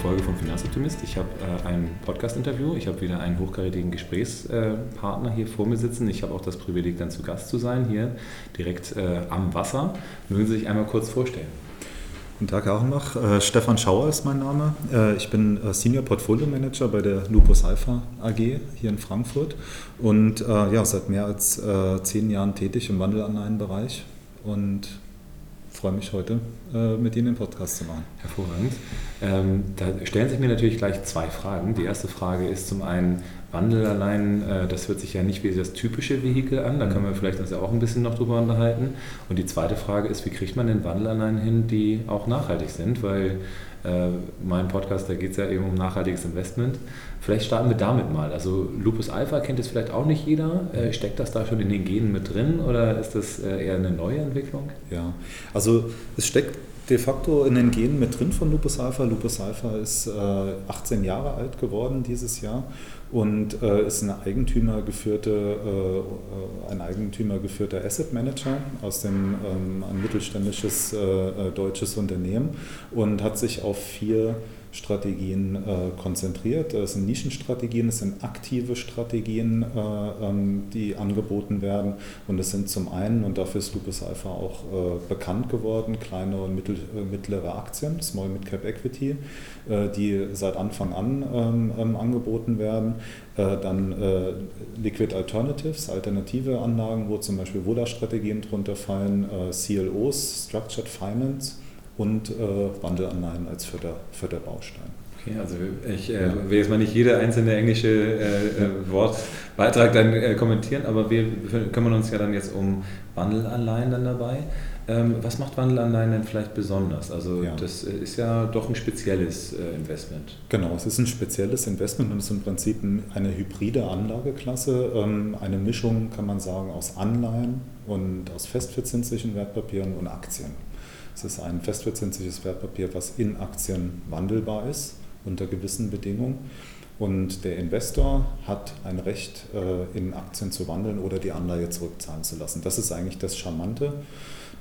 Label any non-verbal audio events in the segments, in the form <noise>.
Folge vom Finanzoptimist. Ich habe äh, ein Podcast-Interview. Ich habe wieder einen hochkarätigen Gesprächspartner hier vor mir sitzen. Ich habe auch das Privileg, dann zu Gast zu sein, hier direkt äh, am Wasser. Mögen Sie sich einmal kurz vorstellen? Guten Tag, Herr Achenbach. Äh, Stefan Schauer ist mein Name. Äh, ich bin äh, Senior Portfolio Manager bei der Lupus Alpha AG hier in Frankfurt und äh, ja, seit mehr als äh, zehn Jahren tätig im Wandelanleihenbereich und freue mich heute äh, mit Ihnen den Podcast zu machen. Hervorragend. Ähm, da stellen sich mir natürlich gleich zwei Fragen. Die erste Frage ist zum einen, Wandel allein, äh, das hört sich ja nicht wie das typische Vehikel an, da können wir vielleicht uns ja auch ein bisschen noch drüber unterhalten. Und die zweite Frage ist, wie kriegt man denn Wandel allein hin, die auch nachhaltig sind? Weil äh, mein Podcast, da geht es ja eben um nachhaltiges Investment. Vielleicht starten wir damit mal. Also Lupus Alpha kennt es vielleicht auch nicht jeder. Äh, steckt das da schon in den Genen mit drin oder ist das äh, eher eine neue Entwicklung? Ja, also es steckt de facto in den Genen mit drin von Lupus Alpha. Lupus Alpha ist äh, 18 Jahre alt geworden dieses Jahr und äh, ist eine Eigentümergeführte, äh, ein eigentümergeführter Asset Manager aus dem ähm, ein mittelständisches äh, deutsches Unternehmen und hat sich auf vier Strategien äh, konzentriert. Es sind Nischenstrategien, es sind aktive Strategien, äh, ähm, die angeboten werden. Und es sind zum einen, und dafür ist Lupus Alpha auch äh, bekannt geworden, kleine und mittel, äh, mittlere Aktien, Small Mid Cap Equity, äh, die seit Anfang an ähm, ähm, angeboten werden. Äh, dann Liquid Alternatives, alternative Anlagen, wo zum Beispiel Vola-Strategien drunter fallen, CLOs, Structured Finance und äh, Wandelanleihen als vierter, vierter Baustein. Okay, also ich äh, will jetzt mal nicht jede einzelne englische äh, äh, Wortbeitrag dann äh, kommentieren, aber wir kümmern uns ja dann jetzt um Wandelanleihen dann dabei. Ähm, was macht Wandelanleihen denn vielleicht besonders? Also ja. das ist ja doch ein spezielles äh, Investment. Genau, es ist ein spezielles Investment und es ist im Prinzip eine hybride Anlageklasse, ähm, eine Mischung kann man sagen aus Anleihen und aus festverzinslichen Wertpapieren und Aktien. Es ist ein festverzinsliches Wertpapier, was in Aktien wandelbar ist unter gewissen Bedingungen. Und der Investor hat ein Recht, äh, in Aktien zu wandeln oder die Anleihe zurückzahlen zu lassen. Das ist eigentlich das Charmante,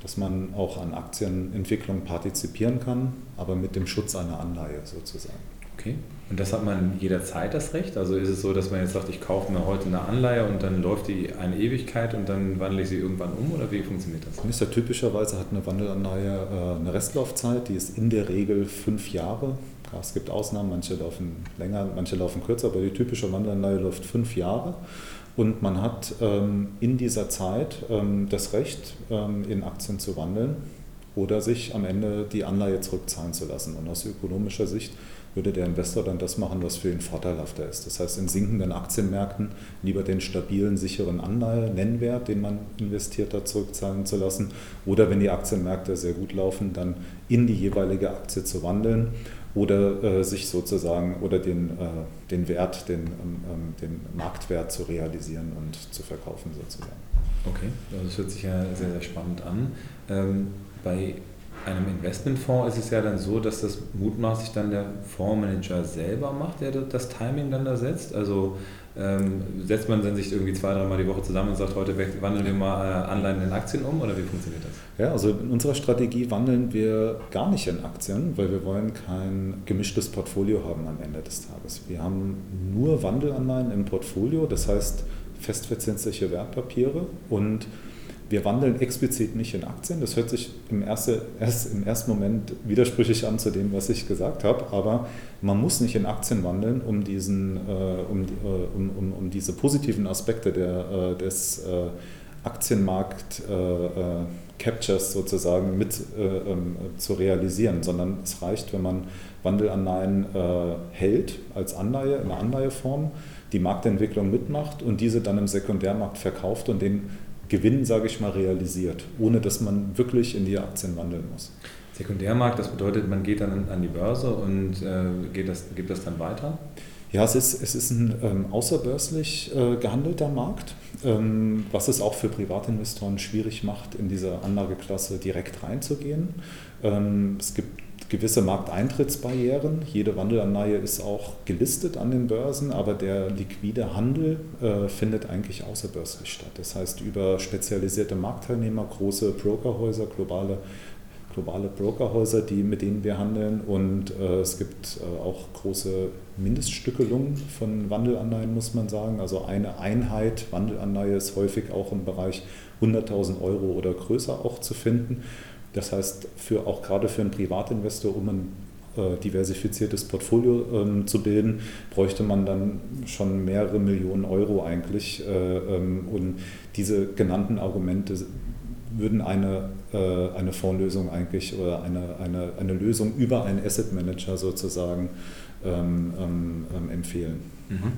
dass man auch an Aktienentwicklung partizipieren kann, aber mit dem Schutz einer Anleihe sozusagen. Okay. Und das hat man jederzeit das Recht? Also ist es so, dass man jetzt sagt, ich kaufe mir heute eine Anleihe und dann läuft die eine Ewigkeit und dann wandle ich sie irgendwann um oder wie funktioniert das? Ist ja typischerweise hat eine Wandelanleihe äh, eine Restlaufzeit, die ist in der Regel fünf Jahre. Es gibt Ausnahmen, manche laufen länger, manche laufen kürzer, aber die typische Wandelanleihe läuft fünf Jahre. Und man hat ähm, in dieser Zeit ähm, das Recht, ähm, in Aktien zu wandeln oder sich am Ende die Anleihe zurückzahlen zu lassen. Und aus ökonomischer Sicht würde der Investor dann das machen, was für ihn vorteilhafter ist. Das heißt, in sinkenden Aktienmärkten lieber den stabilen, sicheren Anleihe, Nennwert, den man investiert hat, zurückzahlen zu lassen. Oder wenn die Aktienmärkte sehr gut laufen, dann in die jeweilige Aktie zu wandeln oder äh, sich sozusagen oder den, äh, den Wert, den, ähm, ähm den Marktwert zu realisieren und zu verkaufen sozusagen. Okay, das hört sich ja sehr, sehr spannend an. Ähm, bei einem Investmentfonds ist es ja dann so, dass das mutmaßlich dann der Fondsmanager selber macht, der das Timing dann da setzt. Also ähm, setzt man dann sich irgendwie zwei, dreimal die Woche zusammen und sagt, heute wandeln wir mal äh, Anleihen in Aktien um oder wie funktioniert das? Ja, also in unserer Strategie wandeln wir gar nicht in Aktien, weil wir wollen kein gemischtes Portfolio haben am Ende des Tages. Wir haben nur Wandelanleihen im Portfolio, das heißt festverzinsliche Wertpapiere und wir wandeln explizit nicht in Aktien. Das hört sich im, erste, erst, im ersten Moment widersprüchlich an zu dem, was ich gesagt habe, aber man muss nicht in Aktien wandeln, um, diesen, äh, um, äh, um, um, um, diese positiven Aspekte der, äh, des äh, Aktienmarkt-Captures äh, äh, sozusagen mit ähm, zu realisieren, sondern es reicht, wenn man Wandelanleihen hält als Anleihe, in einer Anleiheform, die Marktentwicklung mitmacht und diese dann im Sekundärmarkt verkauft und den Gewinn, sage ich mal, realisiert, ohne dass man wirklich in die Aktien wandeln muss. Sekundärmarkt, das bedeutet, man geht dann an die Börse und äh, geht das, gibt das dann weiter? Ja, es ist, es ist ein ähm, außerbörslich äh, gehandelter Markt, ähm, was es auch für Privatinvestoren schwierig macht, in diese Anlageklasse direkt reinzugehen. Ähm, es gibt gewisse Markteintrittsbarrieren. Jede Wandelanleihe ist auch gelistet an den Börsen, aber der liquide Handel äh, findet eigentlich außerbörslich statt. Das heißt über spezialisierte Marktteilnehmer, große Brokerhäuser, globale globale Brokerhäuser, die, mit denen wir handeln und äh, es gibt äh, auch große Mindeststückelungen von Wandelanleihen, muss man sagen. Also eine Einheit Wandelanleihe ist häufig auch im Bereich 100.000 Euro oder größer auch zu finden. Das heißt, für, auch gerade für einen Privatinvestor, um ein äh, diversifiziertes Portfolio ähm, zu bilden, bräuchte man dann schon mehrere Millionen Euro eigentlich. Äh, ähm, und diese genannten Argumente würden eine, äh, eine Fondslösung eigentlich oder eine, eine, eine Lösung über einen Asset Manager sozusagen ähm, ähm, ähm empfehlen. Mhm.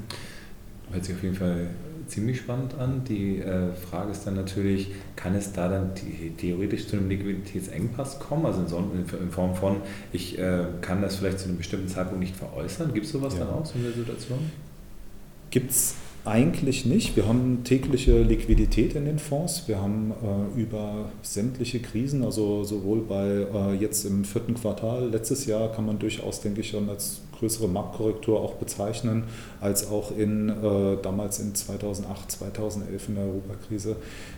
Hört sich auf jeden Fall ziemlich spannend an. Die äh, Frage ist dann natürlich, kann es da dann theoretisch zu einem Liquiditätsengpass kommen? Also in, so, in Form von, ich äh, kann das vielleicht zu einem bestimmten Zeitpunkt nicht veräußern. Gibt es sowas ja. dann auch, so eine Situation? Gibt es eigentlich nicht. Wir haben tägliche Liquidität in den Fonds. Wir haben äh, über sämtliche Krisen, also sowohl bei äh, jetzt im vierten Quartal letztes Jahr kann man durchaus, denke ich, schon als größere Marktkorrektur auch bezeichnen, als auch in äh, damals in 2008, 2011 in der Europakrise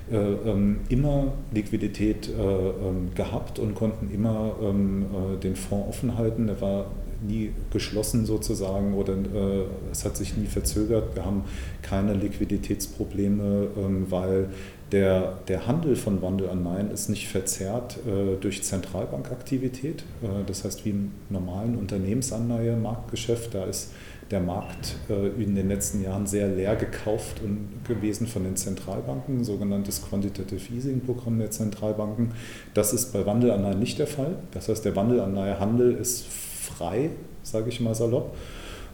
äh, ähm, immer Liquidität äh, ähm, gehabt und konnten immer ähm, äh, den Fonds offen halten. Der war nie geschlossen sozusagen oder äh, es hat sich nie verzögert. Wir haben keine Liquiditätsprobleme, ähm, weil der, der Handel von Wandelanleihen ist nicht verzerrt äh, durch Zentralbankaktivität. Äh, das heißt, wie im normalen Unternehmensanleihe-Marktgeschäft, da ist der Markt äh, in den letzten Jahren sehr leer gekauft und gewesen von den Zentralbanken, sogenanntes Quantitative Easing-Programm der Zentralbanken. Das ist bei Wandelanleihen nicht der Fall. Das heißt, der Wandelanleihehandel ist frei, sage ich mal salopp.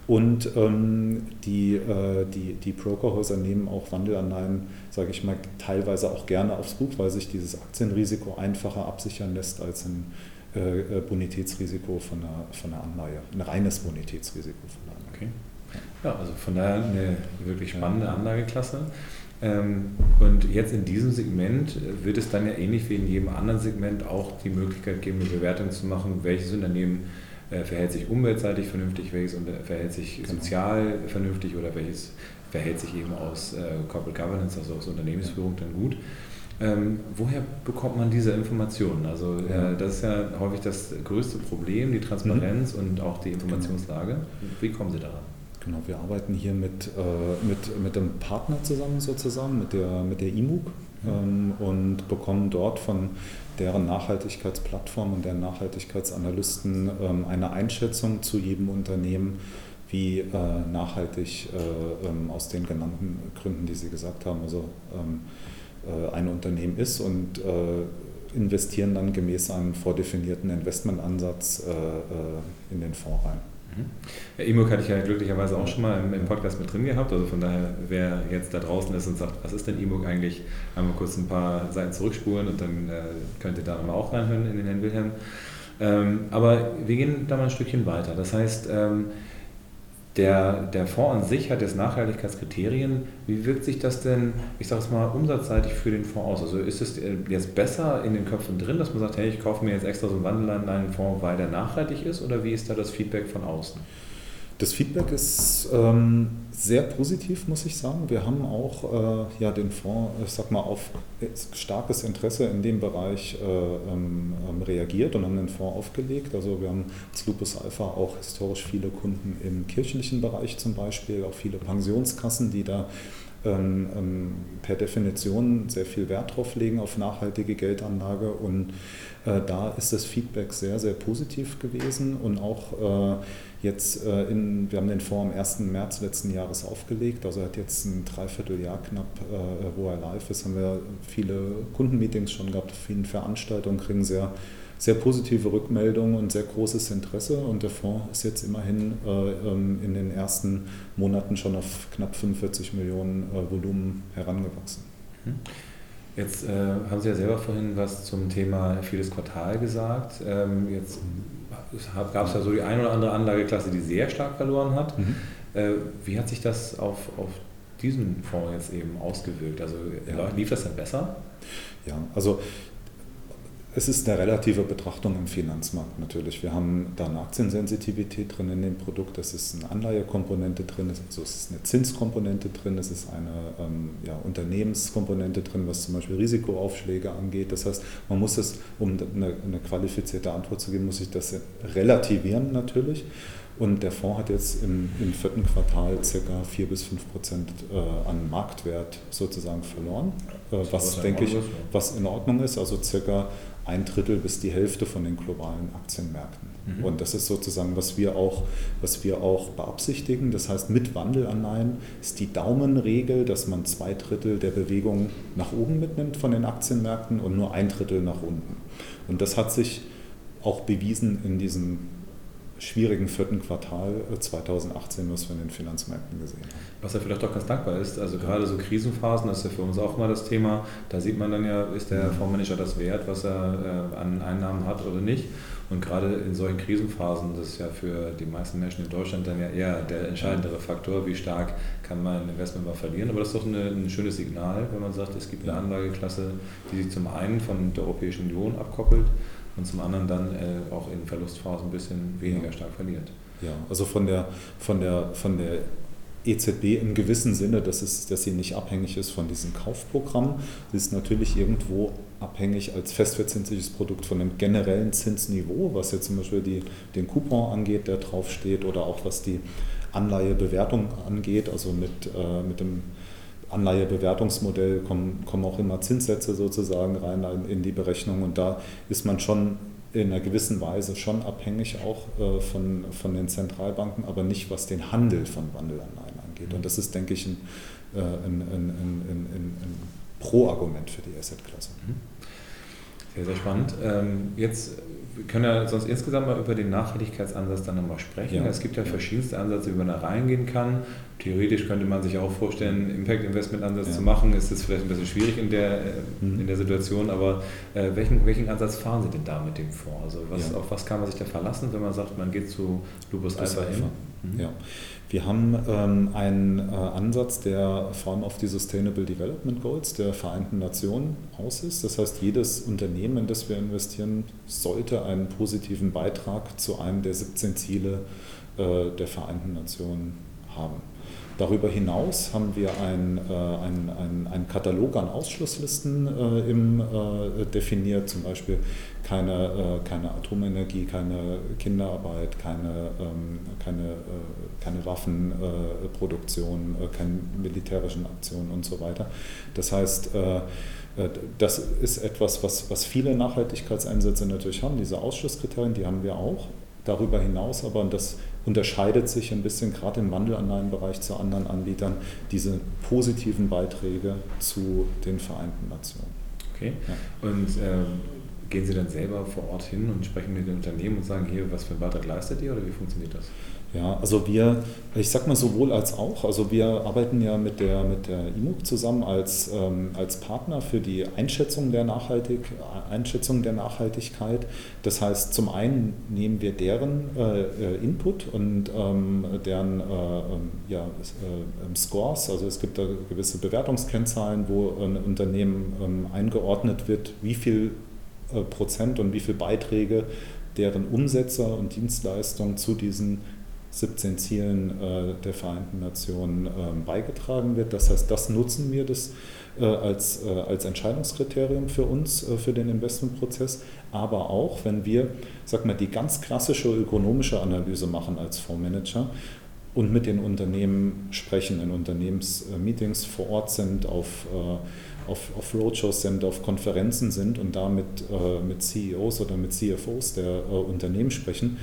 Und ähm, die, äh, die, die Brokerhäuser nehmen auch Wandelanleihen, sage ich mal, teilweise auch gerne aufs Buch, weil sich dieses Aktienrisiko einfacher absichern lässt als ein äh, äh Bonitätsrisiko von einer, von einer Anleihe, ein reines Bonitätsrisiko von einer Anleihe. Okay. Ja, also von daher eine wirklich spannende Anlageklasse. Ähm, und jetzt in diesem Segment wird es dann ja ähnlich wie in jedem anderen Segment auch die Möglichkeit geben, eine Bewertung zu machen, welches Unternehmen äh, verhält sich umweltseitig vernünftig, welches verhält sich genau. sozial vernünftig oder welches verhält sich eben aus äh, Corporate Governance, also aus Unternehmensführung dann gut. Ähm, woher bekommt man diese Informationen? Also äh, das ist ja häufig das größte Problem, die Transparenz mhm. und auch die Informationslage. Wie kommen Sie daran? Genau, wir arbeiten hier mit, äh, mit, mit einem Partner zusammen sozusagen, mit der, mit der IMUG mhm. Ähm, und bekommen dort von deren Nachhaltigkeitsplattform und deren Nachhaltigkeitsanalysten ähm, eine Einschätzung zu jedem Unternehmen, wie äh, nachhaltig äh, ähm, aus den genannten Gründen, die Sie gesagt haben, also ähm, äh, ein Unternehmen ist und investieren dann gemäß einem vordefinierten Investmentansatz in den Fonds rein. Ja, E-Book hatte ich ja glücklicherweise auch schon mal im, im, Podcast mit drin gehabt. Also von daher, wer jetzt da draußen ist und sagt, was ist denn E-Book eigentlich, einmal kurz ein paar Seiten zurückspulen und dann äh, könnt ihr da mal auch reinhören in den Herrn Wilhelm. Ähm, aber wir gehen da mal ein Stückchen weiter. Das heißt, ähm, der, der Fonds an sich hat jetzt Nachhaltigkeitskriterien. Wie wirkt sich das denn, ich sage es mal, umsatzseitig für den Fonds aus? Also ist es jetzt besser in den Köpfen drin, dass man sagt, hey, ich kaufe mir jetzt extra so einen Wandelanleihenfonds, weil der nachhaltig ist? Oder wie ist da das Feedback von außen? Das Feedback ist ähm, sehr positiv, muss ich sagen. Wir haben auch äh, ja, den Fonds, ich sag mal, auf starkes Interesse in dem Bereich äh, ähm, ähm, reagiert und haben den Fonds aufgelegt. Also wir haben als Lupus Alpha auch historisch viele Kunden im kirchlichen Bereich zum Beispiel, auch viele Pensionskassen, die da ähm, ähm, per Definition sehr viel Wert drauf legen auf nachhaltige Geldanlage und äh, da ist das Feedback sehr, sehr positiv gewesen und auch äh, jetzt äh, in, wir haben den Fonds am 1. März letzten Jahres aufgelegt, also hat jetzt ein Dreivierteljahr knapp, wo er live ist, haben wir viele Kundenmeetings schon gehabt, vielen Veranstaltungen, kriegen sehr sehr positive Rückmeldungen und sehr großes Interesse. Und der Fonds ist jetzt immerhin äh, ähm, in den ersten Monaten schon auf knapp 45 Millionen äh, Volumen herangewachsen. Mhm. Jetzt äh, haben Sie ja selber vorhin was zum Thema vieles Quartal gesagt. Ähm, jetzt gab es ja so die eine oder andere Anlageklasse, die sehr stark verloren hat. Mhm. Äh, wie hat sich das auf, auf diesen Fonds jetzt eben ausgewirkt? Also ja. lief das dann besser? Ja, also es ist eine relative Betrachtung im Finanzmarkt natürlich. Wir haben da eine Aktiensensitivität drin in dem Produkt, es ist eine Anleihekomponente drin, also es ist eine Zinskomponente drin, es ist eine ähm, ja, Unternehmenskomponente drin, was zum Beispiel Risikoaufschläge angeht. Das heißt, man muss es, um eine, eine qualifizierte Antwort zu geben, muss ich das relativieren natürlich. Und der Fonds hat jetzt im, im vierten Quartal ca. 4 bis 5 Prozent äh, an Marktwert sozusagen verloren, äh, was, denke ich, was in Ordnung ist, also ca ein Drittel bis die Hälfte von den globalen Aktienmärkten. Mhm. Und das ist sozusagen, was wir, auch, was wir auch beabsichtigen. Das heißt, mit Wandelanleihen ist die Daumenregel, dass man zwei Drittel der Bewegung nach oben mitnimmt von den Aktienmärkten und nur ein Drittel nach unten. Und das hat sich auch bewiesen in diesem schwierigen vierten Quartal 2018, äh, was wir in den Finanzmärkten gesehen haben. Was ja vielleicht auch ganz dankbar ist, also gerade so Krisenphasen, das ist ja für uns auch mal das Thema, da sieht man dann ja, ist der Fondsmanager das wert, was er äh, an Einnahmen hat oder nicht. Und gerade in solchen Krisenphasen, das ist ja für die meisten Menschen in Deutschland dann ja eher der entscheidendere Faktor, wie stark kann man ein Investment mal verlieren. Aber das ist doch eine, ein schönes Signal, wenn man sagt, es gibt eine Anlageklasse, die sich zum einen von der Europäischen Union abkoppelt und zum anderen dann äh, auch in Verlustphasen ein bisschen weniger stark verliert. Ja, also von der, von der, von der EZB im gewissen Sinne, dass, es, dass sie nicht abhängig ist von diesem Kaufprogramm. Sie ist natürlich irgendwo abhängig als festverzinsliches Produkt von einem generellen Zinsniveau, was jetzt zum Beispiel die, den Coupon angeht, der draufsteht, oder auch was die Anleihebewertung angeht, also mit, äh, mit dem Anleihebewertungsmodell kommen, kommen auch immer Zinssätze sozusagen rein in die Berechnung. Und da ist man schon in einer gewissen Weise schon abhängig auch äh, von, von den Zentralbanken, aber nicht was den Handel von Wandelanleihen angeht. Und das ist, denke ich, ein, äh, ein, ein, ein, ein Pro-Argument für die Asset-Klasse. Mhm. Sehr, sehr spannend. Ähm, jetzt wir können ja sonst insgesamt mal über den Nachhaltigkeitsansatz dann nochmal sprechen. Ja. Es gibt ja verschiedenste Ansätze, wie man da reingehen kann. Theoretisch könnte man sich auch vorstellen, Impact Investment Ansatz ja. zu machen. Ist das vielleicht ein bisschen schwierig in der, mhm. in der Situation, aber äh, welchen, welchen Ansatz fahren Sie denn da mit dem Fonds? Also was, ja. auf was kann man sich da verlassen, wenn man sagt, man geht zu Lupus Alpha hin? Mhm. Ja. Wir haben ähm, einen äh, Ansatz, der vor allem auf die Sustainable Development Goals der Vereinten Nationen aus ist. Das heißt, jedes Unternehmen, in das wir investieren, sollte einen positiven Beitrag zu einem der 17 Ziele äh, der Vereinten Nationen haben. Darüber hinaus haben wir einen ein, ein, ein Katalog an Ausschlusslisten äh, im, äh, definiert, zum Beispiel keine, äh, keine Atomenergie, keine Kinderarbeit, keine, ähm, keine, äh, keine Waffenproduktion, äh, keine militärischen Aktionen und so weiter. Das heißt, äh, das ist etwas, was, was viele Nachhaltigkeitseinsätze natürlich haben, diese Ausschlusskriterien, die haben wir auch. Darüber hinaus aber, und das unterscheidet sich ein bisschen gerade im Wandelanleihenbereich zu anderen Anbietern, diese positiven Beiträge zu den Vereinten Nationen. Okay. Ja. Und ähm, gehen Sie dann selber vor Ort hin und sprechen mit den Unternehmen und sagen, hier, was für einen Beitrag leistet ihr oder wie funktioniert das? Ja, also wir, ich sag mal sowohl als auch, also wir arbeiten ja mit der, mit der IMUG zusammen als, ähm, als Partner für die Einschätzung der, Nachhaltig, Einschätzung der Nachhaltigkeit. Das heißt, zum einen nehmen wir deren äh, äh Input und ähm, deren äh, ähm, ja, äh, Scores, also es gibt da gewisse Bewertungskennzahlen, wo ein Unternehmen ähm, eingeordnet wird, wie viel Prozent und wie viel Beiträge deren Umsetzer und Dienstleistungen zu diesen 17 Zielen äh, der Vereinten Nationen ähm, beigetragen wird. Das heißt, das nutzen wir das äh, als, äh, als Entscheidungskriterium für uns, für den Investmentprozess. Aber auch, wenn wir, sag mal, die ganz klassische ökonomische Analyse machen als Fondsmanager und mit den Unternehmen sprechen, in Unternehmensmeetings vor Ort sind, auf, auf, auf Roadshows sind, auf Konferenzen sind und da mit, mit CEOs oder mit CFOs der Unternehmen sprechen,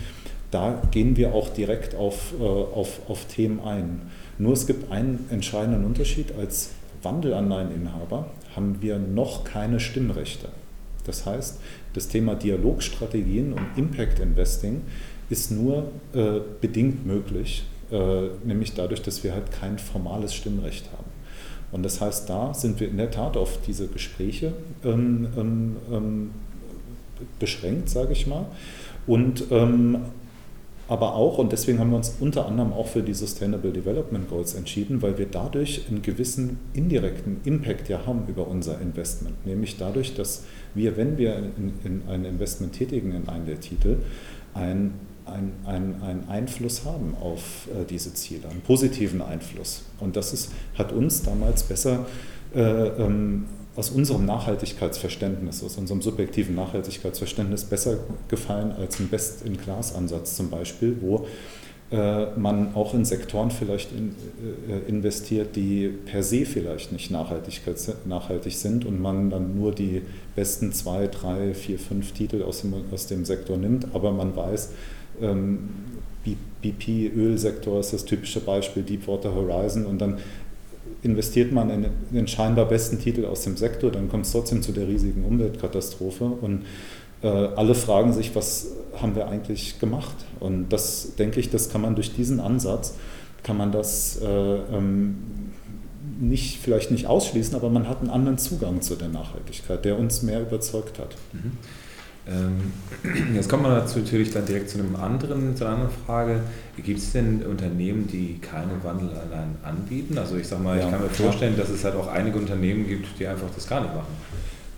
da gehen wir auch direkt auf, äh, auf, auf Themen ein. Nur es gibt einen entscheidenden Unterschied. Als Wandelanleiheninhaber haben wir noch keine Stimmrechte. Das heißt, das Thema Dialogstrategien und Impact Investing ist nur äh, bedingt möglich, äh, nämlich dadurch, dass wir halt kein formales Stimmrecht haben. Und das heißt, da sind wir in der Tat auf diese Gespräche ähm, ähm, ähm beschränkt, sage ich mal. Und ähm, aber auch, und deswegen haben wir uns unter anderem auch für die Sustainable Development Goals entschieden, weil wir dadurch einen gewissen indirekten Impact ja haben über unser Investment. Nämlich dadurch, dass wir, wenn wir in, in ein Investment tätigen in einen der Titel, ein einen ein Einfluss haben auf äh, diese Ziele, einen positiven Einfluss. Und das ist, hat uns damals besser äh, ähm, aus unserem Nachhaltigkeitsverständnis, aus unserem subjektiven Nachhaltigkeitsverständnis besser gefallen als ein Best-in-Class-Ansatz zum Beispiel, wo äh, man auch in Sektoren vielleicht äh, investiert, die per se vielleicht nicht nachhaltig sind und man dann nur die besten zwei, drei, vier, fünf Titel aus dem, aus dem Sektor nimmt, aber man weiß, ähm, BP-Ölsektor ist das typische Beispiel, Deepwater Horizon und dann investiert man in den scheinbar besten Titel aus dem Sektor, dann kommt es trotzdem zu der riesigen Umweltkatastrophe und äh, alle fragen sich, was haben wir eigentlich gemacht? Und das denke ich, das kann man durch diesen Ansatz, kann man das äh, ähm, nicht, vielleicht nicht ausschließen, aber man hat einen anderen Zugang zu der Nachhaltigkeit, der uns mehr überzeugt hat. Mhm. Ähm, <clears throat> jetzt kommen wir natürlich dann direkt zu, einem anderen, zu einer anderen Frage. Gibt es denn Unternehmen, die keine Wandel allein anbieten? Also ich sage mal, ja, ich kann mir vorstellen, dass es halt auch einige Unternehmen gibt, die einfach das gar nicht machen.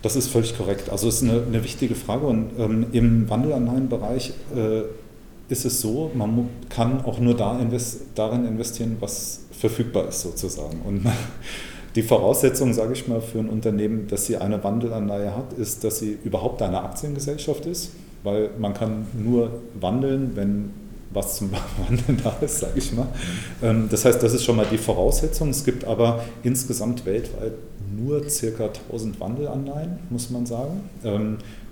Das ist völlig korrekt. Also es ist eine, eine wichtige Frage und ähm, im Wandelanleihenbereich äh, ist es so, man kann auch nur da invest darin investieren, was verfügbar ist sozusagen. Und Die Voraussetzung, sage ich mal, für ein Unternehmen, dass sie eine Wandelanleihe hat, ist, dass sie überhaupt eine Aktiengesellschaft ist, weil man kann nur wandeln, wenn was zum <laughs> Wandeln da ist, sage ich mal. Ähm, das heißt, das ist schon mal die Voraussetzung. Es gibt aber insgesamt weltweit nur circa 1000 Wandelanleihen, muss man sagen.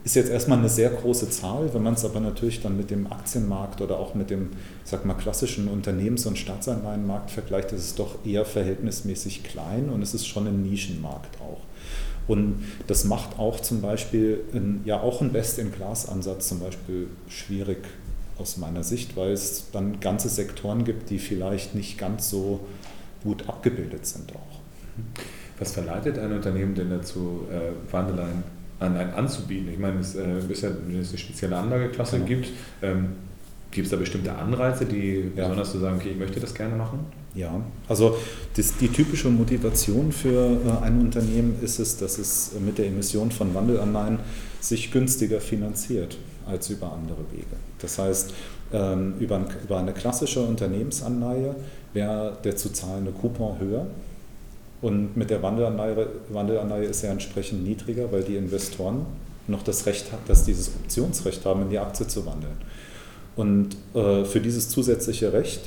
Ist jetzt erstmal eine sehr große Zahl, wenn man es aber natürlich dann mit dem Aktienmarkt oder auch mit dem, sag mal, klassischen Unternehmens- und Staatsanleihenmarkt vergleicht, ist es doch eher verhältnismäßig klein und es ist schon ein Nischenmarkt auch. Und das macht auch zum Beispiel ein, ja auch ein Best-in-Class-Ansatz zum Beispiel schwierig aus meiner Sicht, weil es dann ganze Sektoren gibt, die vielleicht nicht ganz so gut abgebildet sind auch. Was verleitet ein Unternehmen denn dazu, äh, Wandelanleihen an, anzubieten. Ich meine, es, äh, ist ja, wenn es eine spezielle Anlageklasse genau. gibt, ähm, gibt es da bestimmte Anreize, die ja. besonders zu sagen, okay, ich möchte das gerne machen? Ja, also das, die typische Motivation für äh, ein Unternehmen ist es, dass es mit der Emission von Wandelanleihen sich günstiger finanziert als über andere Wege. Das heißt, ähm, über eine klassische Unternehmensanleihe wäre der zu zahlende Coupon höher und mit der Wandelanleihe, Wandelanleihe ist er entsprechend niedriger, weil die Investoren noch das Recht haben, dass dieses Optionsrecht haben, in die Aktie zu wandeln. Und äh, für dieses zusätzliche Recht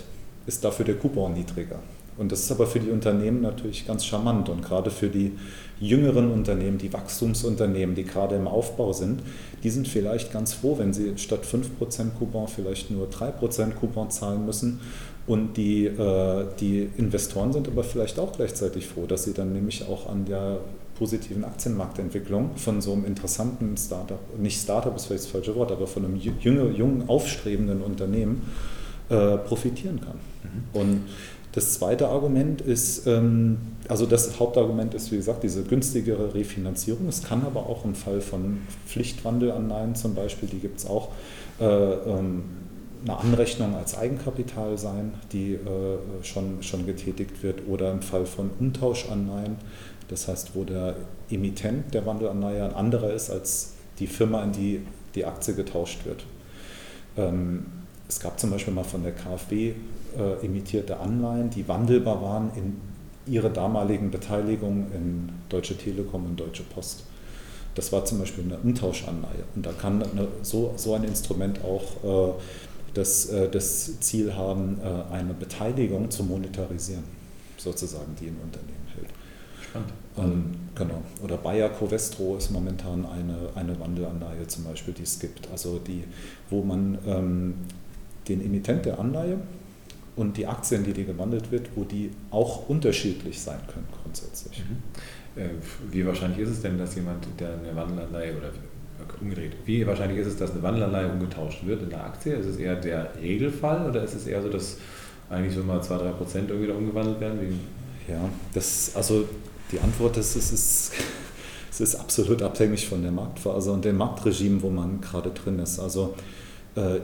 ist dafür der Coupon niedriger. Und das ist aber für die Unternehmen natürlich ganz charmant. Und gerade für die jüngeren Unternehmen, die Wachstumsunternehmen, die gerade im Aufbau sind, die sind vielleicht ganz froh, wenn sie statt 5% Coupon vielleicht nur 3% Coupon zahlen müssen und die, äh, die Investoren sind aber vielleicht auch gleichzeitig froh, dass sie dann nämlich auch an der positiven Aktienmarktentwicklung von so einem interessanten Startup, nicht Startup ist vielleicht das falsche Wort, aber von einem jungen, jungen aufstrebenden Unternehmen äh, profitieren kann. Mhm. Und das zweite Argument ist, ähm, also das Hauptargument ist, wie gesagt, diese günstigere Refinanzierung. Es kann aber auch im Fall von Pflichtwandelanleihen zum Beispiel, die gibt es auch, äh, ähm, eine Anrechnung als Eigenkapital sein, die äh, schon, schon getätigt wird, oder im Fall von Umtauschanleihen, das heißt, wo der Emittent der Wandelanleihe ein anderer ist als die Firma, in die die Aktie getauscht wird. Es gab zum Beispiel mal von der KfW äh, emittierte Anleihen, die wandelbar waren in ihre damaligen Beteiligungen in Deutsche Telekom und Deutsche Post. Das war zum Beispiel eine Umtauschanleihe. Und da kann eine, so, so ein Instrument auch äh, das, äh, das Ziel haben, äh, eine Beteiligung zu monetarisieren, sozusagen, die ein Unternehmen hält. Spannend. Ähm, genau. Oder Bayer Covestro ist momentan eine, eine Wandelanleihe zum Beispiel, die es gibt. Also die, wo man ähm, den Emittent der Anleihe und die Aktien, die die gewandelt wird, wo die auch unterschiedlich sein können grundsätzlich. Mhm. Äh, wie wahrscheinlich ist es denn, dass jemand, der eine Wandelanleihe oder umgedreht. Wie wahrscheinlich ist es, dass eine Wandelanleihe umgetauscht wird in der Aktie? Ist es eher der Regelfall oder ist es eher so, dass eigentlich so mal 2-3% irgendwie da umgewandelt werden? Wie? Ja, das, also die Antwort ist, es ist, es ist absolut abhängig von der Marktphase und dem Marktregime, wo man gerade drin ist. Also äh,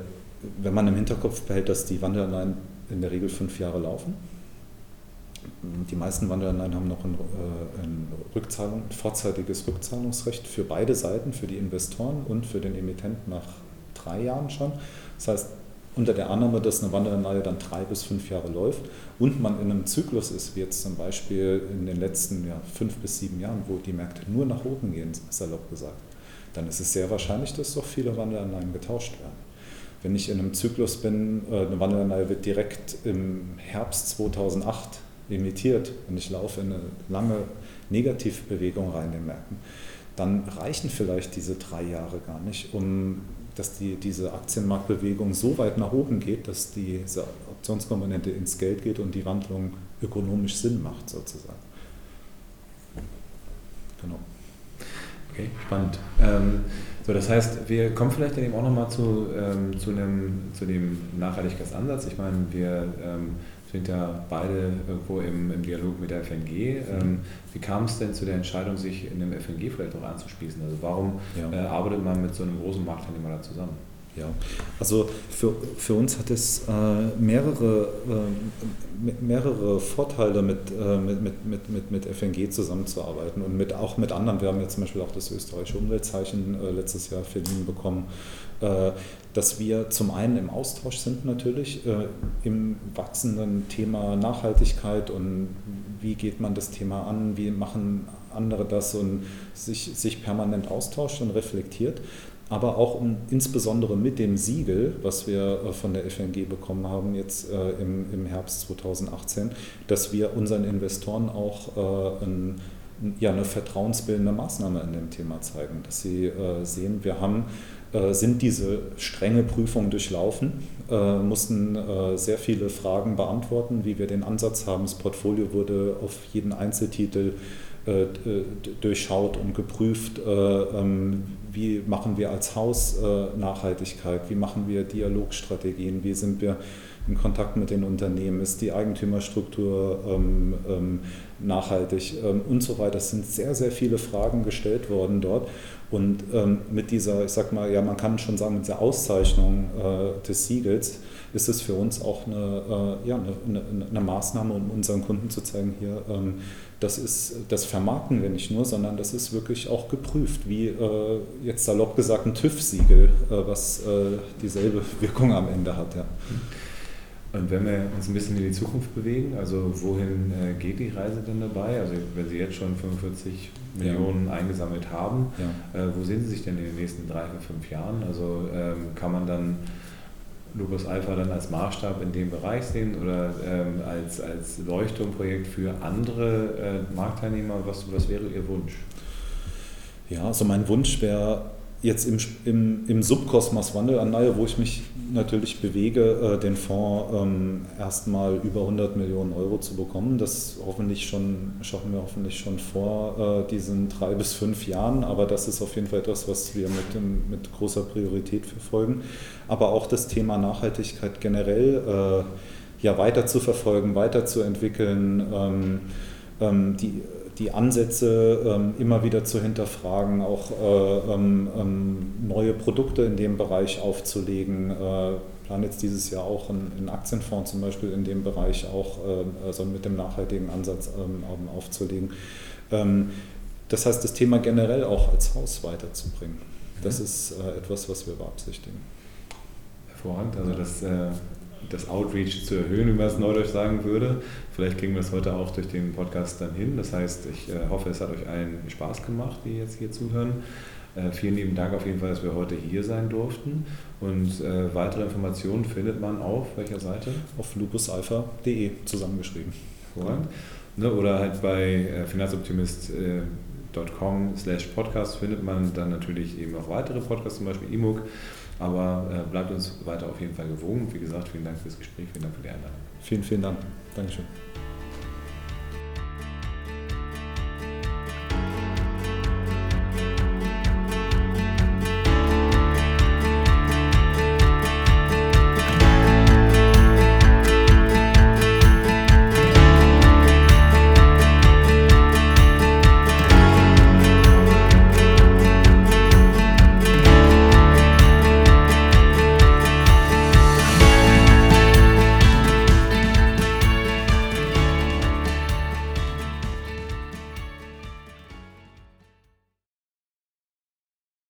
wenn man im Hinterkopf behält, dass die Wandelanleihen in der Regel fünf Jahre laufen, die meisten Wanderanleihen haben noch ein, äh, ein, Rückzahlung, ein vorzeitiges Rückzahlungsrecht für beide Seiten, für die Investoren und für den Emittenten nach drei Jahren schon. Das heißt, unter der Annahme, dass eine Wanderanleihe dann drei bis fünf Jahre läuft und man in einem Zyklus ist, wie jetzt zum Beispiel in den letzten ja, fünf bis sieben Jahren, wo die Märkte nur nach oben gehen, salopp gesagt, dann ist es sehr wahrscheinlich, dass doch viele Wandelanleihen getauscht werden. Wenn ich in einem Zyklus bin, äh, eine Wandelanleihe wird direkt im Herbst 2008 limitiert und ich laufe in eine lange Negativbewegung rein in den Märkten, dann reichen vielleicht diese drei Jahre gar nicht, um dass die, diese Aktienmarktbewegung so weit nach oben geht, dass diese Optionskomponente ins Geld geht und die Wandlung ökonomisch Sinn macht, sozusagen. Genau. Okay, spannend. Ähm, so, das heißt, wir kommen vielleicht dann eben auch nochmal zu, ähm, zu, zu dem Nachhaltigkeitsansatz. Ich meine, wir ähm, sind ja beide irgendwo im, im Dialog mit der FNG. Ähm, wie kam es denn zu der Entscheidung, sich in dem FNG vielleicht auch anzuschließen? Also warum ja. äh, arbeitet man mit so einem großen Marktteilnehmer da zusammen? Ja, also für, für uns hat es äh, mehrere, äh, mehrere Vorteile, mit, äh, mit, mit, mit, mit FNG zusammenzuarbeiten und mit, auch mit anderen. Wir haben ja zum Beispiel auch das österreichische Umweltzeichen äh, letztes Jahr verliehen bekommen, äh, dass wir zum einen im Austausch sind natürlich äh, im wachsenden Thema Nachhaltigkeit und wie geht man das Thema an, wie machen andere das und sich, sich permanent austauscht und reflektiert aber auch um, insbesondere mit dem Siegel, was wir äh, von der FNG bekommen haben jetzt äh, im, im Herbst 2018, dass wir unseren Investoren auch äh, ein, ja, eine vertrauensbildende Maßnahme in dem Thema zeigen, dass sie äh, sehen, wir haben sind diese strenge Prüfung durchlaufen, äh, mussten sehr viele Fragen beantworten, wie wir den Ansatz haben. Das Portfolio wurde auf jeden Einzeltitel durchschaut und geprüft, ähm, wie machen wir als Haus äh, Nachhaltigkeit, wie machen wir Dialogstrategien, wie sind wir in Kontakt mit den Unternehmen, ist die Eigentümerstruktur ähm, ähm, nachhaltig und so weiter. Es sind sehr, sehr viele Fragen gestellt worden dort. Und mit dieser, ich sag mal, ja, man kann schon sagen, mit der Auszeichnung äh, des Siegels ist es für uns auch eine, äh, ja, eine, eine, eine, Maßnahme, um unseren Kunden zu zeigen, hier, das, ist, das vermarkten wir nicht nur, sondern das ist wirklich auch geprüft, wie äh, jetzt salopp gesagt ein TÜV-Siegel, äh, was äh, dieselbe Wirkung am Ende hat. Ja. Und wenn wir uns ein bisschen in die Zukunft bewegen, also wohin äh, geht die Reise denn dabei? Also wenn Sie jetzt schon 45 ja. Millionen eingesammelt haben, ja. Äh, wo sehen Sie sich denn in den nächsten drei, fünf Jahren? Also ähm, kann man dann Lupus Alpha dann als Maßstab in dem Bereich sehen oder ähm, als, als Leuchtturmprojekt für andere äh, Marktteilnehmer? Was, was wäre Ihr Wunsch? Ja, also mein Wunsch wäre jetzt im, im, im Subkosmos Wandelanleihe, wo ich mich natürlich bewege, äh, den Fonds ähm, erstmal über 100 Millionen Euro zu bekommen. Das hoffentlich schon, schaffen wir hoffentlich schon vor äh, diesen drei bis fünf Jahren, aber das ist auf jeden Fall etwas, was wir mit, mit großer Priorität verfolgen. Aber auch das Thema Nachhaltigkeit generell äh, ja, weiter zu verfolgen, weiterzuentwickeln. Ähm, ähm, die die Ansätze ähm, immer wieder zu hinterfragen, auch äh, ähm, ähm, neue Produkte in dem Bereich aufzulegen. Äh, plan jetzt dieses Jahr auch einen, Aktienfonds zum Beispiel in dem Bereich auch also mit dem nachhaltigen Ansatz aufzulegen. Das heißt, das Thema generell auch als Haus weiterzubringen. Das mhm. ist äh, etwas, was wir beabsichtigen. Hervorragend, also das das Outreach zu erhöhen, wie man es neudeutsch sagen würde. Vielleicht kriegen wir es heute auch durch den Podcast dann hin. Das heißt, ich äh, hoffe, es hat euch allen Spaß gemacht, die jetzt hier zuhören. Äh, vielen lieben Dank auf jeden Fall, dass wir heute hier sein durften. Und äh, weitere Informationen findet man auf welcher Seite? Auf lupusalpha.de zusammengeschrieben. Hervorragend. Ne, oder halt bei finanzoptimist.com slash podcast findet man dann natürlich eben auch weitere Podcasts, zum Beispiel E-Book. Aber äh, bleibt uns weiter auf jeden Fall gewogen. Wie gesagt, vielen Dank fürs Gespräch, vielen Dank für die Einladung. Vielen, vielen Dank. Dankeschön.